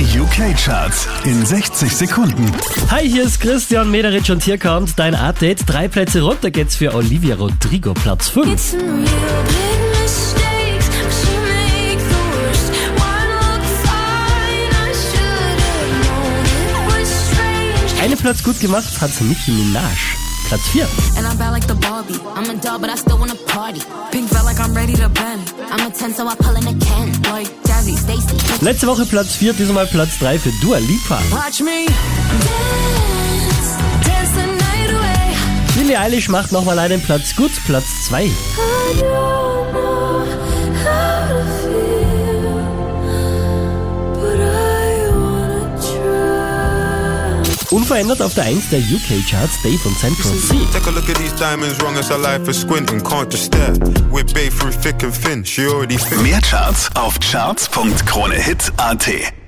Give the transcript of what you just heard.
Die UK-Charts in 60 Sekunden. Hi, hier ist Christian Mederitsch und hier kommt dein Update. Drei Plätze runter geht's für Olivia Rodrigo, Platz 5. It's some real big mistakes, but she make the worst. One look fine, I should have known it was strange. Einen Platz gut gemacht hat Nicki Minaj, Platz 4. Letzte Woche Platz 4, diesmal Platz 3 für Dua Lipa. Watch me. Dance, dance the night away. Billie Eilish macht nochmal einen Platz gut, Platz 2. Unverändert auf der 1 der UK-Charts Dave und Central C. Take a look at these diamonds, wrong as her life is squinting. Can't just stare. We're babe through thick and thin. She already. Mehr Charts auf charts.kronehit.at.